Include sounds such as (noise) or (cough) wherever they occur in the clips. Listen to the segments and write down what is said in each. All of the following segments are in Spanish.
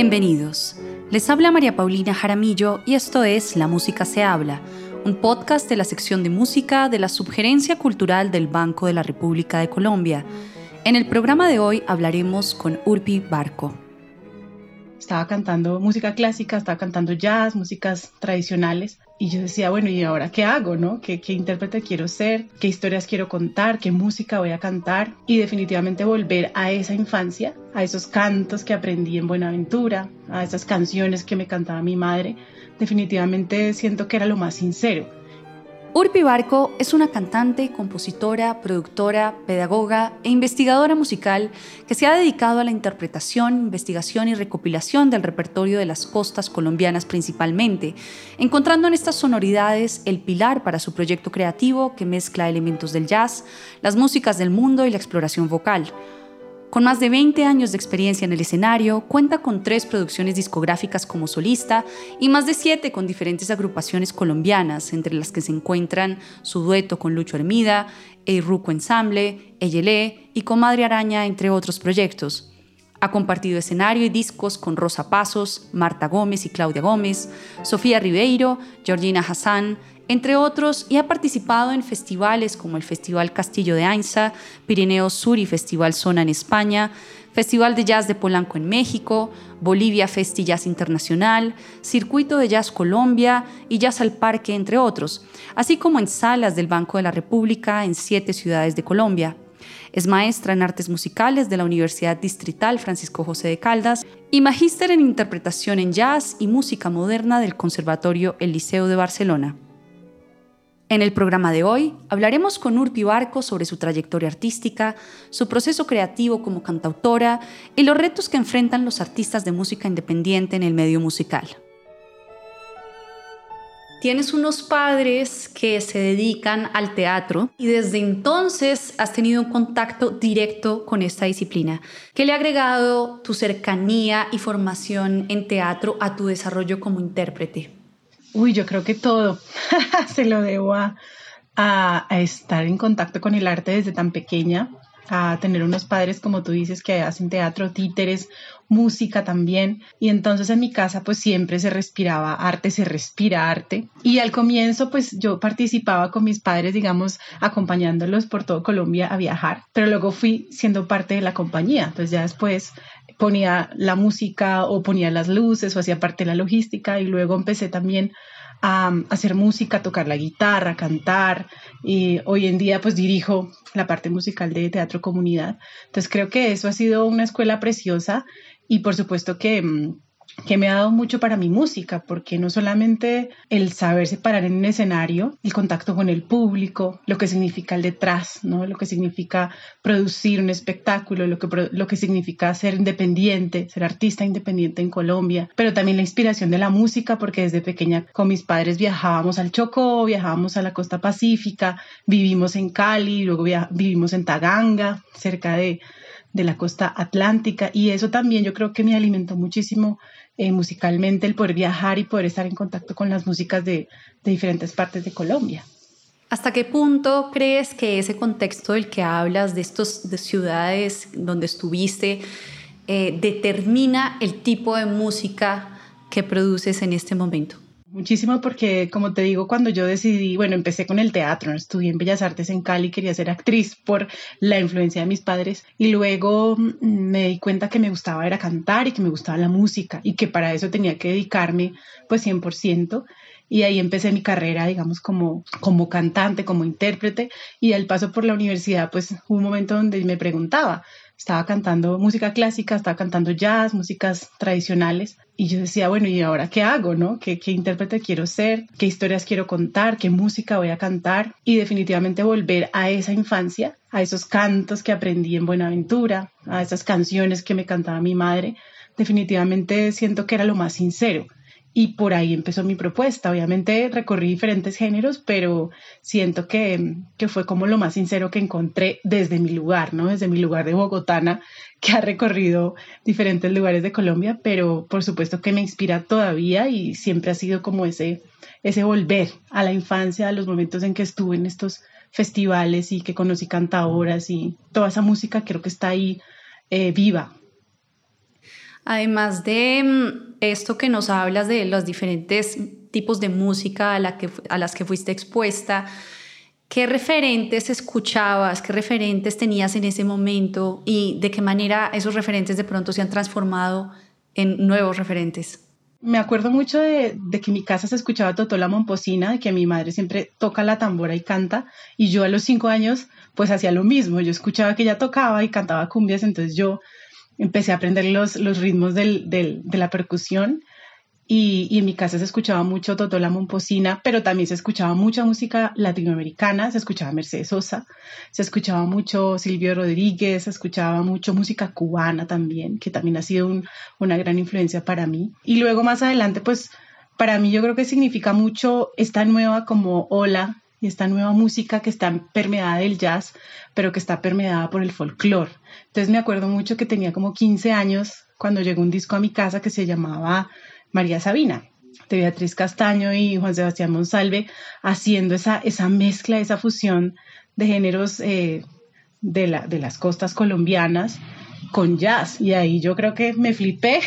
Bienvenidos. Les habla María Paulina Jaramillo y esto es La Música se habla, un podcast de la sección de música de la Subgerencia Cultural del Banco de la República de Colombia. En el programa de hoy hablaremos con Urpi Barco estaba cantando música clásica, estaba cantando jazz, músicas tradicionales. Y yo decía, bueno, ¿y ahora qué hago, no? ¿Qué, ¿Qué intérprete quiero ser? ¿Qué historias quiero contar? ¿Qué música voy a cantar? Y definitivamente volver a esa infancia, a esos cantos que aprendí en Buenaventura, a esas canciones que me cantaba mi madre. Definitivamente siento que era lo más sincero Urpi Barco es una cantante, compositora, productora, pedagoga e investigadora musical que se ha dedicado a la interpretación, investigación y recopilación del repertorio de las costas colombianas principalmente, encontrando en estas sonoridades el pilar para su proyecto creativo que mezcla elementos del jazz, las músicas del mundo y la exploración vocal. Con más de 20 años de experiencia en el escenario, cuenta con tres producciones discográficas como solista y más de siete con diferentes agrupaciones colombianas, entre las que se encuentran su dueto con Lucho Hermida, El Ruco Ensamble, Eyelé y Comadre Araña, entre otros proyectos. Ha compartido escenario y discos con Rosa Pasos, Marta Gómez y Claudia Gómez, Sofía Ribeiro, Georgina Hassan, entre otros, y ha participado en festivales como el Festival Castillo de Ainsa, Pirineo Sur y Festival Zona en España, Festival de Jazz de Polanco en México, Bolivia Festi Jazz Internacional, Circuito de Jazz Colombia y Jazz al Parque, entre otros, así como en salas del Banco de la República en siete ciudades de Colombia. Es maestra en artes musicales de la Universidad Distrital Francisco José de Caldas y magíster en interpretación en jazz y música moderna del Conservatorio El Liceo de Barcelona. En el programa de hoy hablaremos con Urpi Barco sobre su trayectoria artística, su proceso creativo como cantautora y los retos que enfrentan los artistas de música independiente en el medio musical. Tienes unos padres que se dedican al teatro y desde entonces has tenido un contacto directo con esta disciplina. ¿Qué le ha agregado tu cercanía y formación en teatro a tu desarrollo como intérprete? Uy, yo creo que todo (laughs) se lo debo a, estar en contacto con el arte desde tan pequeña, a tener unos padres, como tú dices, que hacen teatro, títeres, música también. Y entonces en mi casa pues siempre se respiraba arte, se respira arte. Y al comienzo pues yo participaba con mis padres, digamos, acompañándolos por todo Colombia a viajar, pero luego fui siendo parte de la compañía. Entonces ya después ponía la música o ponía las luces o hacía parte de la logística y luego empecé también a, hacer música, tocar la guitarra, cantar y hoy en día pues dirijo la parte musical de Teatro Comunidad. Entonces creo que eso ha sido una escuela preciosa y por supuesto que mm, que me ha dado mucho para mi música, porque no solamente el saberse parar en un escenario, el contacto con el público, lo que significa el detrás, ¿no? lo que significa producir un espectáculo, lo que, lo que significa ser independiente, ser artista independiente en Colombia, pero también la inspiración de la música, porque desde pequeña con mis padres viajábamos al Chocó, viajábamos a la costa pacífica, vivimos en Cali, luego vivimos en Taganga, cerca de de la costa atlántica y eso también yo creo que me alimentó muchísimo eh, musicalmente el poder viajar y poder estar en contacto con las músicas de, diferentes partes de Colombia. ¿Hasta qué punto crees que ese contexto del que hablas, de estas de ciudades donde estuviste, eh, determina el tipo de música que produces en este momento? Muchísimo porque, como te digo, cuando yo decidí, bueno, empecé con el teatro, estudié en Bellas Artes en Cali, quería ser actriz por la influencia de mis padres y luego mm, me di cuenta que me gustaba era cantar y que me gustaba la música y que para eso tenía que dedicarme pues 100% y ahí empecé mi carrera, digamos, como, como cantante, como intérprete y al paso por la universidad pues hubo un momento donde me preguntaba, estaba cantando música clásica, estaba cantando jazz, músicas tradicionales. Y yo decía, bueno, ¿y ahora qué hago, no? ¿Qué, ¿Qué intérprete quiero ser? ¿Qué historias quiero contar? ¿Qué música voy a cantar? Y definitivamente volver a esa infancia, a esos cantos que aprendí en Buenaventura, a esas canciones que me cantaba mi madre. Definitivamente siento que era lo más sincero y por ahí empezó mi propuesta. Obviamente recorrí diferentes géneros, pero siento que, que, fue como lo más sincero que encontré desde mi lugar, ¿no? Desde mi lugar de Bogotana, (laughs) que ha recorrido diferentes lugares de Colombia, pero por supuesto que me inspira todavía y siempre ha sido como ese, ese volver a la infancia, a los momentos en que estuve en estos festivales y que conocí cantadoras y toda esa música creo que está ahí eh, viva Además de esto que nos hablas de los diferentes tipos de música a, la que, a las que fuiste expuesta, ¿qué referentes escuchabas, qué referentes tenías en ese momento y de qué manera esos referentes de pronto se han transformado en nuevos referentes? Me acuerdo mucho de, de, que en mi casa se escuchaba Totola Momposina, de que mi madre siempre toca la tambora y canta, y yo a los cinco años pues hacía lo mismo, yo escuchaba que ella tocaba y cantaba cumbias, entonces yo empecé a aprender los, los ritmos del, del, de la percusión y, y, en mi casa se escuchaba mucho Totola Momposina, pero también se escuchaba mucha música latinoamericana, se escuchaba Mercedes Sosa, se escuchaba mucho Silvio Rodríguez, se escuchaba mucho música cubana también, que también ha sido un, una gran influencia para mí. Y luego más adelante, pues para mí yo creo que significa mucho esta nueva como ola y esta nueva música que está permeada del jazz, pero que está permeada por el folclore. Entonces me acuerdo mucho que tenía como 15 años cuando llegó un disco a mi casa que se llamaba María Sabina, de Beatriz Castaño y Juan Sebastián Monsalve, haciendo esa, esa mezcla, esa fusión de géneros eh, de, la, de las costas colombianas con jazz. Y ahí yo creo que me flipé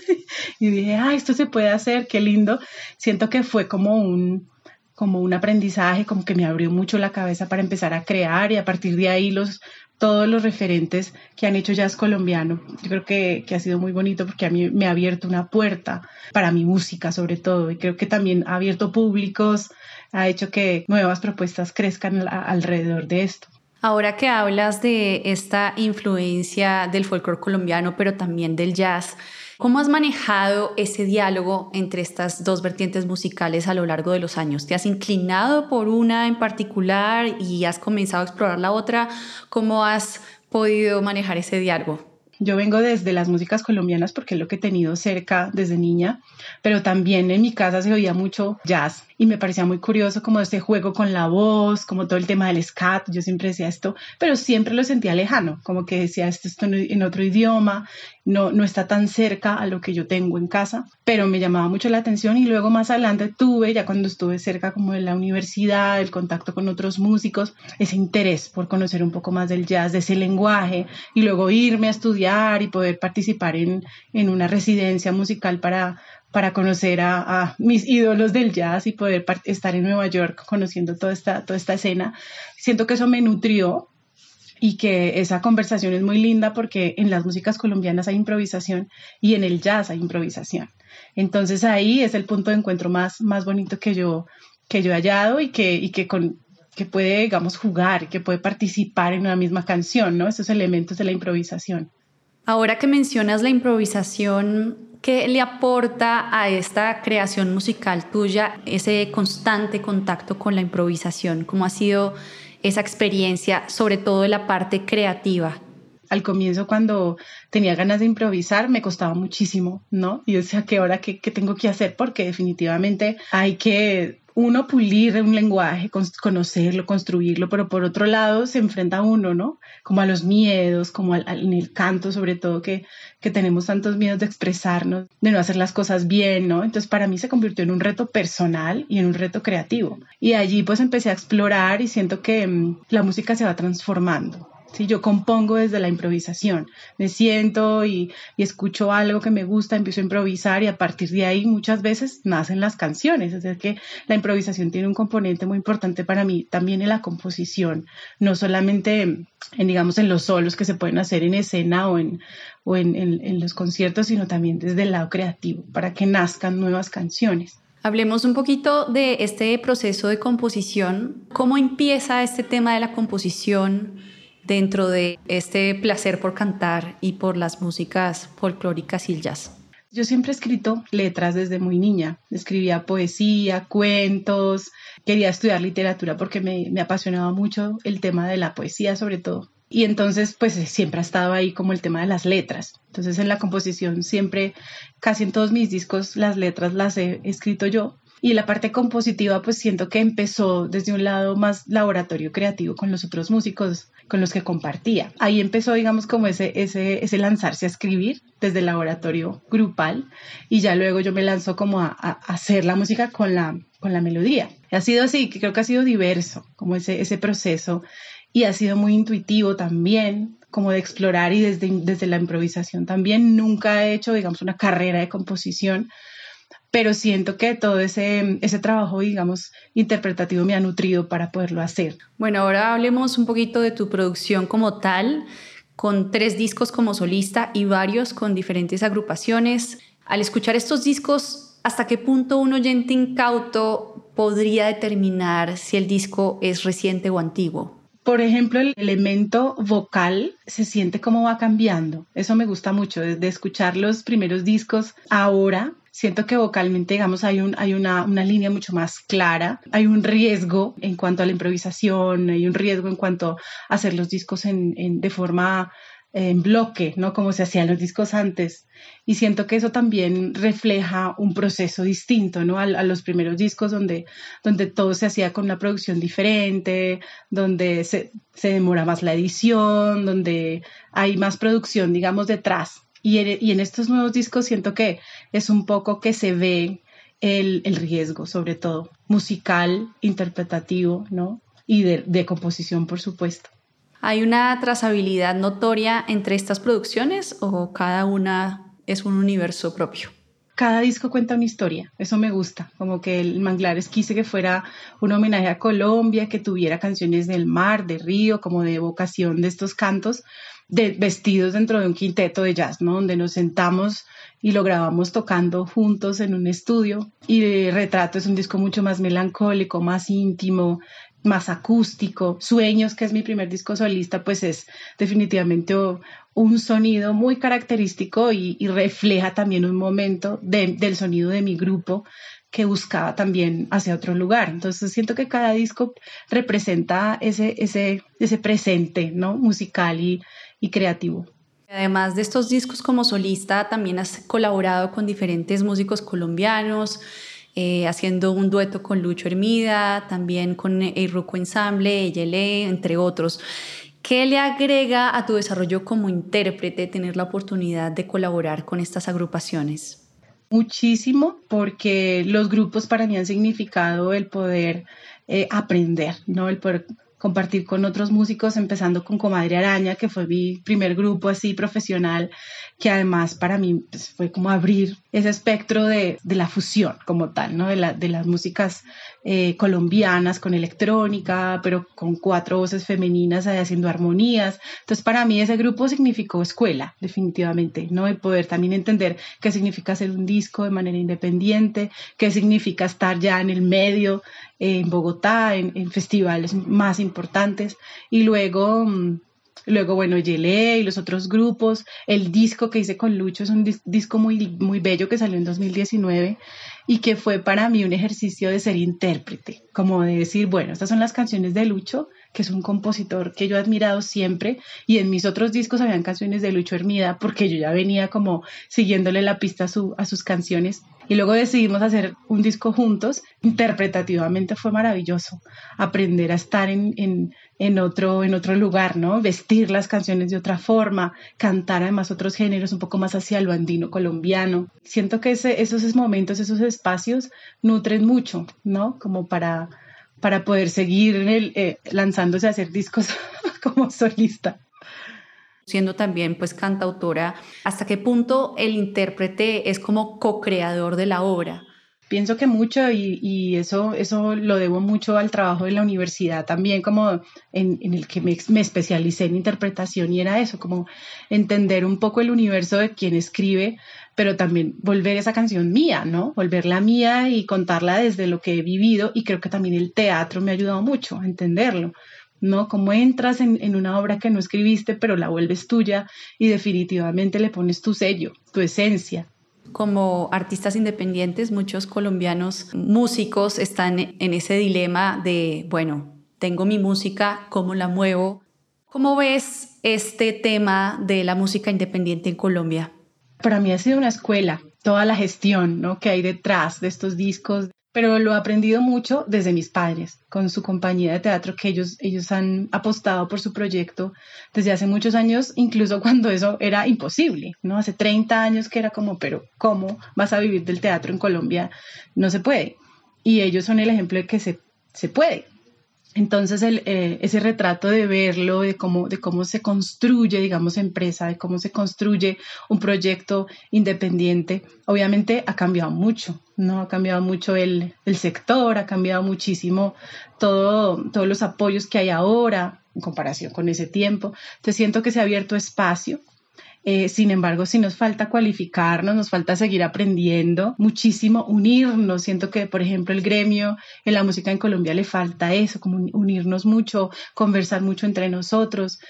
(laughs) y dije, ah, esto se puede hacer, qué lindo. Siento que fue como un, como un aprendizaje, como que me abrió mucho la cabeza para empezar a crear y a partir de ahí los, todos los referentes que han hecho jazz colombiano. Yo creo que, que, ha sido muy bonito porque a mí me ha abierto una puerta para mi música sobre todo y creo que también ha abierto públicos, ha hecho que nuevas propuestas crezcan alrededor de esto. Ahora que hablas de esta influencia del folclore colombiano, pero también del jazz, ¿Cómo has manejado ese diálogo entre estas dos vertientes musicales a lo largo de los años? ¿Te has inclinado por una en particular y has comenzado a explorar la otra? ¿Cómo has podido manejar ese diálogo? Yo vengo desde las músicas colombianas porque es lo que he tenido cerca desde niña, pero también en mi casa se oía mucho jazz y me parecía muy curioso como este juego con la voz, como todo el tema del scat, yo siempre decía esto, pero siempre lo sentía lejano, como que decía esto, esto en otro idioma, no, no está tan cerca a lo que yo tengo en casa, pero me llamaba mucho la atención y luego más adelante tuve, ya cuando estuve cerca como de la universidad, el contacto con otros músicos, ese interés por conocer un poco más del jazz, de ese lenguaje y luego irme a estudiar y poder participar en, en una residencia musical para para conocer a, mis ídolos del jazz y poder estar en Nueva York conociendo toda esta, toda esta escena. Siento que eso me nutrió y que esa conversación es muy linda porque en las músicas colombianas hay improvisación y en el jazz hay improvisación. Entonces ahí es el punto de encuentro más, más bonito que yo, que yo he hallado y que, y que, con, que puede, digamos, jugar, que puede participar en una misma canción, ¿no? Esos elementos de la improvisación. Ahora que mencionas la improvisación, ¿Qué le aporta a esta creación musical tuya ese constante contacto con la improvisación? ¿Cómo ha sido esa experiencia, sobre todo en la parte creativa? Al comienzo, cuando tenía ganas de improvisar, me costaba muchísimo, ¿no? Y decía, ¿qué hora qué, qué tengo que hacer? Porque definitivamente hay que uno pulir un lenguaje, conocerlo, construirlo, pero por otro lado se enfrenta uno, ¿no? Como a los miedos, como al, en el canto sobre todo, que, que tenemos tantos miedos de expresarnos, de no hacer las cosas bien, ¿no? Entonces para mí se convirtió en un reto personal y en un reto creativo. Y allí pues empecé a explorar y siento que mm, la música se va transformando. ¿Sí? Yo compongo desde la improvisación, me siento y, escucho algo que me gusta, empiezo a improvisar y a partir de ahí muchas veces nacen las canciones, es decir, que la improvisación tiene un componente muy importante para mí también en la composición, no solamente en, digamos, en los solos que se pueden hacer en escena o en, o en, en los conciertos, sino también desde el lado creativo, para que nazcan nuevas canciones. Hablemos un poquito de este proceso de composición. ¿Cómo empieza este tema de la composición? Dentro de este placer por cantar y por las músicas folclóricas y el jazz? Yo siempre he escrito letras desde muy niña. Escribía poesía, cuentos, quería estudiar literatura porque me, me apasionaba mucho el tema de la poesía sobre todo. Y entonces, pues siempre ha estado ahí como el tema de las letras. Entonces, en la composición siempre, casi en todos mis discos, las letras las he escrito yo. Y la parte compositiva, pues siento que empezó desde un lado más laboratorio creativo con los otros músicos con los que compartía. Ahí empezó, digamos, como ese, ese, ese lanzarse a escribir desde el laboratorio grupal y ya luego yo me lanzo como a, a hacer la música con la, con la melodía. Ha sido así, creo que ha sido diverso, como ese, ese proceso y ha sido muy intuitivo también. como de explorar y desde, desde la improvisación también. Nunca he hecho, digamos, una carrera de composición, pero siento que todo ese, ese trabajo, digamos, interpretativo me ha nutrido para poderlo hacer. Bueno, ahora hablemos un poquito de tu producción como tal, con tres discos como solista y varios con diferentes agrupaciones. Al escuchar estos discos, ¿hasta qué punto un oyente incauto podría determinar si el disco es reciente o antiguo? Por ejemplo, el elemento vocal se siente como va cambiando. Eso me gusta mucho, desde escuchar los primeros discos ahora siento que vocalmente, digamos, hay, un, hay una, una, línea mucho más clara, hay un riesgo en cuanto a la improvisación, hay un riesgo en cuanto a hacer los discos en, en, de forma en bloque, ¿no? Como se hacían los discos antes. Y siento que eso también refleja un proceso distinto, ¿no? A, a, los primeros discos donde, donde todo se hacía con una producción diferente, donde se, se demora más la edición, donde hay más producción, digamos, detrás. Y en, estos nuevos discos siento que es un poco que se ve el, riesgo, sobre todo musical, interpretativo, ¿no? Y de, de composición, por supuesto. ¿Hay una trazabilidad notoria entre estas producciones o cada una es un universo propio? cada disco cuenta una historia, eso me gusta, como que el Manglares quise que fuera un homenaje a Colombia, que tuviera canciones del mar, de río, como de evocación de estos cantos, de, vestidos dentro de un quinteto de jazz, ¿no? Donde nos sentamos y lo grabamos tocando juntos en un estudio. Y Retrato es un disco mucho más melancólico, más íntimo, más acústico. Sueños, que es mi primer disco solista, pues es definitivamente un sonido muy característico y, refleja también un momento del sonido de mi grupo que buscaba también hacia otro lugar. Entonces siento que cada disco representa ese, ese, ese presente ¿no? musical y, y creativo. Además de estos discos como solista, también has colaborado con diferentes músicos colombianos, eh, haciendo un dueto con Lucho Hermida, también con el Ruco Ensamble, Eyele, entre otros. ¿Qué le agrega a tu desarrollo como intérprete tener la oportunidad de colaborar con estas agrupaciones? Muchísimo, porque los grupos para mí han significado el poder eh, aprender, ¿no? El poder compartir con otros músicos, empezando con Comadre Araña, que fue mi primer grupo así profesional, que además para mí pues, fue como abrir ese espectro de, de, la fusión como tal, ¿no? de, la, de las músicas eh, colombianas con electrónica, pero con cuatro voces femeninas haciendo armonías. Entonces para mí ese grupo significó escuela, definitivamente, ¿no? el poder también entender qué significa hacer un disco de manera independiente, qué significa estar ya en el medio, en Bogotá, en, en festivales más importantes, y luego mm, Luego, bueno, Yele y los otros grupos. El disco que hice con Lucho es un disco muy, muy bello que salió en 2019 y que fue para mí un ejercicio de ser intérprete, como de decir, bueno, estas son las canciones de Lucho, que es un compositor que yo he admirado siempre, y en mis otros discos habían canciones de Lucho Hermida, porque yo ya venía como siguiéndole la pista a, su, a sus canciones. Y luego decidimos hacer un disco juntos. Interpretativamente fue maravilloso aprender a estar en, en, en, otro, en otro lugar, ¿no? Vestir las canciones de otra forma, cantar además otros géneros un poco más hacia lo andino colombiano. Siento que esos momentos, esos espacios nutren mucho, ¿no? Como para, para poder seguir eh, lanzándose a hacer discos (laughs) como solista siendo también pues cantautora, ¿hasta qué punto el intérprete es como co-creador de la obra? Pienso que mucho y, eso, eso lo debo mucho al trabajo de la universidad también, como en, el que me, especialicé en interpretación y era eso, como entender un poco el universo de quien escribe, pero también volver esa canción mía, ¿no? Volverla mía y contarla desde lo que he vivido y creo que también el teatro me ha ayudado mucho a entenderlo. ¿no? Como entras en, en, una obra que no escribiste, pero la vuelves tuya y definitivamente le pones tu sello, tu esencia. Como artistas independientes, muchos colombianos músicos están en ese dilema de, bueno, tengo mi música, ¿cómo la muevo? ¿Cómo ves este tema de la música independiente en Colombia? Para mí ha sido una escuela, toda la gestión ¿no? que hay detrás de estos discos, pero lo he aprendido mucho desde mis padres, con su compañía de teatro, que ellos, ellos han apostado por su proyecto desde hace muchos años, incluso (laughs) cuando eso era imposible, ¿no? Hace 30 años que era como, pero ¿cómo vas a vivir del teatro en Colombia? No se puede. Y ellos son el ejemplo de que se, se puede. Entonces, eh, ese retrato de verlo, de cómo, de cómo se construye, digamos, empresa, de cómo se construye un proyecto independiente, obviamente ha cambiado mucho, ¿no? Ha cambiado mucho el, el sector, ha cambiado muchísimo todo, todos los apoyos que hay ahora en comparación con ese tiempo. Te siento que se ha abierto espacio eh, sin embargo, si nos falta cualificarnos, nos falta seguir aprendiendo muchísimo, unirnos. Siento que, por ejemplo, el gremio en la música en Colombia le falta eso, como unirnos mucho, conversar mucho entre nosotros,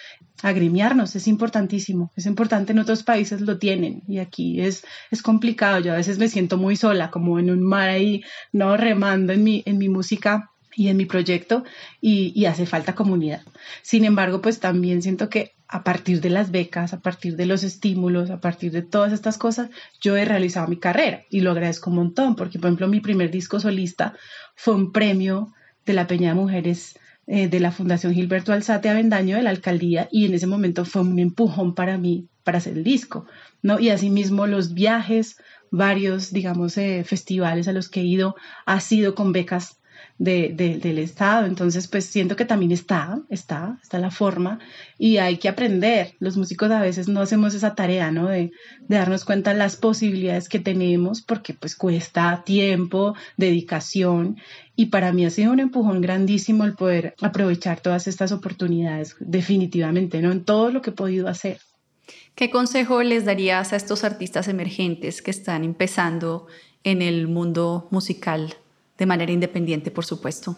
agremiarnos, es importantísimo. Es importante, en otros países lo tienen y aquí es, es complicado. Yo a veces me siento muy sola, como en un mar ahí, no remando en mi, en mi música y en mi proyecto y, hace falta comunidad. Sin embargo, pues también siento que a partir de las becas, a partir de los estímulos, a partir de todas estas cosas, yo he realizado mi carrera y lo agradezco un montón, porque por ejemplo mi primer disco solista fue un premio de la Peña de Mujeres eh, de la Fundación Gilberto Alzate Avendaño de la alcaldía y en ese momento fue un empujón para mí para hacer el disco, ¿no? Y asimismo los viajes, varios, digamos, eh, festivales a los que he ido, ha sido con becas del Estado. Entonces, pues siento que también está, está, está la forma y hay que aprender. Los músicos a veces no hacemos esa tarea, ¿no? De, darnos cuenta de las posibilidades que tenemos porque pues cuesta tiempo, dedicación y para mí ha sido un empujón grandísimo el poder aprovechar todas estas oportunidades, definitivamente, ¿no? En todo lo que he podido hacer. ¿Qué consejo les darías a estos artistas emergentes que están empezando en el mundo musical de manera independiente, por supuesto.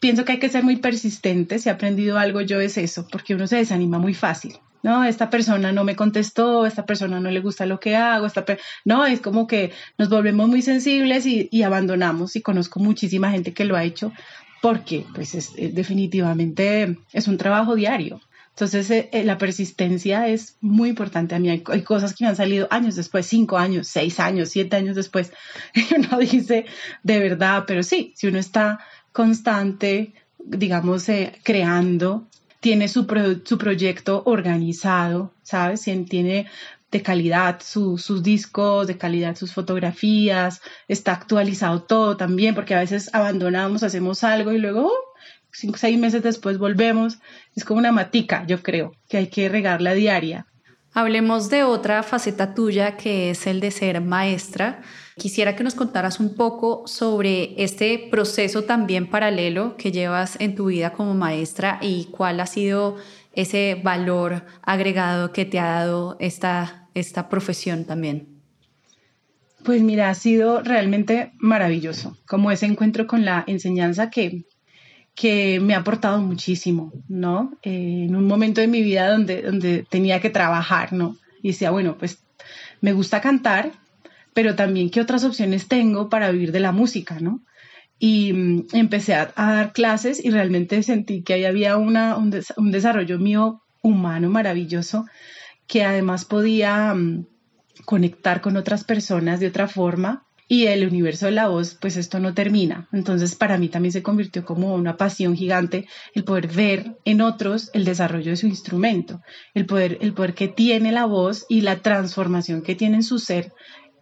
Pienso que hay que ser muy persistente. Si he aprendido algo yo es eso, porque uno se desanima muy fácil. No, esta persona no me contestó, esta persona no le gusta lo que hago, esta no, es como que nos volvemos muy sensibles y, abandonamos y conozco muchísima gente que lo ha hecho porque pues es, definitivamente es un trabajo diario. Entonces, eh, eh, la persistencia es muy importante a mí. Hay, cosas que me han salido años después, cinco años, seis años, siete años después. (laughs) Y uno dice, de verdad, pero sí, si uno está constante, digamos, eh, creando, tiene su, su proyecto organizado, ¿sabes? Tiene de calidad sus discos, de calidad sus fotografías, está actualizado todo también, porque a veces abandonamos, hacemos algo y luego cinco, seis meses después volvemos. Es como una matica, yo creo, que hay que regarla diaria. Hablemos de otra faceta tuya que es el de ser maestra. Quisiera que nos contaras un poco sobre este proceso también paralelo que llevas en tu vida como maestra y cuál ha sido ese valor agregado que te ha dado esta, esta profesión también. Pues mira, ha sido realmente maravilloso, como ese encuentro con la enseñanza que que me ha aportado muchísimo, ¿no? Eh, en un momento de mi vida donde, donde tenía que trabajar, ¿no? Y decía, bueno, pues me gusta cantar, pero también qué otras opciones tengo para vivir de la música, ¿no? Y mm, empecé a, dar clases y realmente sentí que ahí había una, un, desarrollo mío humano maravilloso que además podía mm, conectar con otras personas de otra forma y el universo de la voz, pues esto no termina. Entonces para mí también se convirtió como una pasión gigante el poder ver en otros el desarrollo de su instrumento, el poder, el poder que tiene la voz y la transformación que tiene en su ser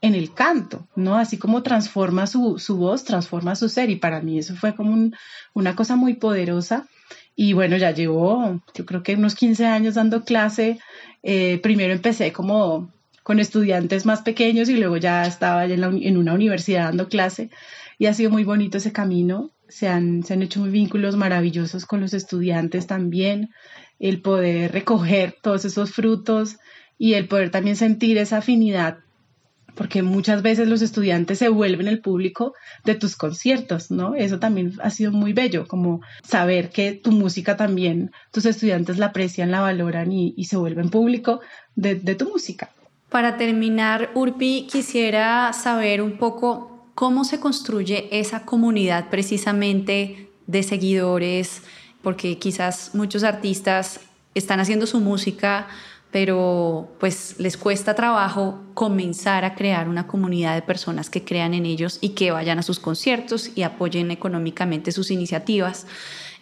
en el canto, ¿no? Así como transforma su, voz, transforma su ser y para mí eso fue como una cosa muy poderosa. Y bueno, ya llevo, yo creo que unos 15 años dando clase. Eh, primero empecé como con estudiantes más pequeños y luego ya estaba en, una universidad dando clase y ha sido muy bonito ese camino. Se han, se han hecho vínculos maravillosos con los estudiantes también, el poder recoger todos esos frutos y el poder también sentir esa afinidad porque muchas veces los estudiantes se vuelven el público de tus conciertos, ¿no? Eso también ha sido muy bello, como saber que tu música también, tus estudiantes la aprecian, la valoran y, se vuelven público de tu música. Para terminar, Urpi, quisiera saber un poco cómo se construye esa comunidad precisamente de seguidores, porque quizás muchos artistas están haciendo su música, pero pues les cuesta trabajo comenzar a crear una comunidad de personas que crean en ellos y que vayan a sus conciertos y apoyen económicamente sus iniciativas.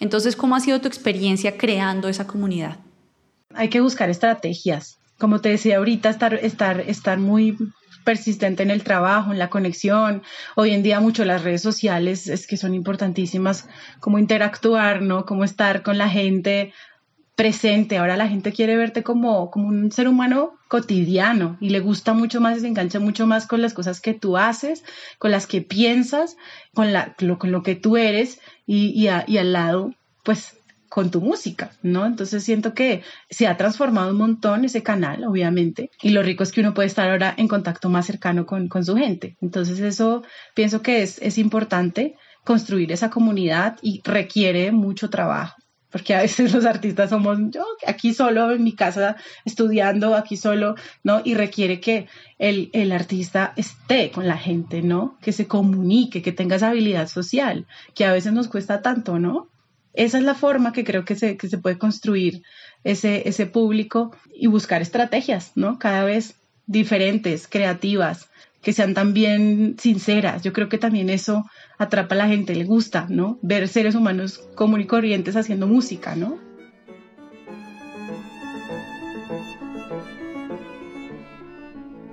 Entonces, ¿cómo ha sido tu experiencia creando esa comunidad? Hay que buscar estrategias como te decía ahorita, estar, estar, estar muy persistente en el trabajo, en la conexión. Hoy en día mucho las redes sociales es que son importantísimas, como interactuar, ¿no? Cómo estar con la gente presente. Ahora la gente quiere verte como, como un ser humano cotidiano y le gusta mucho más y se engancha mucho más con las cosas que tú haces, con las que piensas, con, la, lo, con lo que tú eres y, y al lado, pues con tu música, ¿no? Entonces siento que se ha transformado un montón ese canal, obviamente, y lo rico es que uno puede estar ahora en contacto más cercano con, con su gente. Entonces eso pienso que es, es importante construir esa comunidad y requiere mucho trabajo porque a veces (laughs) los artistas somos yo aquí solo en mi casa estudiando, aquí solo, ¿no? Y requiere que el, el, artista esté con la gente, ¿no? Que se comunique, que tenga esa habilidad social, que a veces nos cuesta tanto, ¿no? Esa es la forma que creo que se, que se puede construir ese, ese público y buscar estrategias, ¿no? Cada vez diferentes, creativas, que sean también sinceras. Yo creo que también eso atrapa a la gente, le gusta, ¿no? Ver seres humanos común y corrientes haciendo música, ¿no?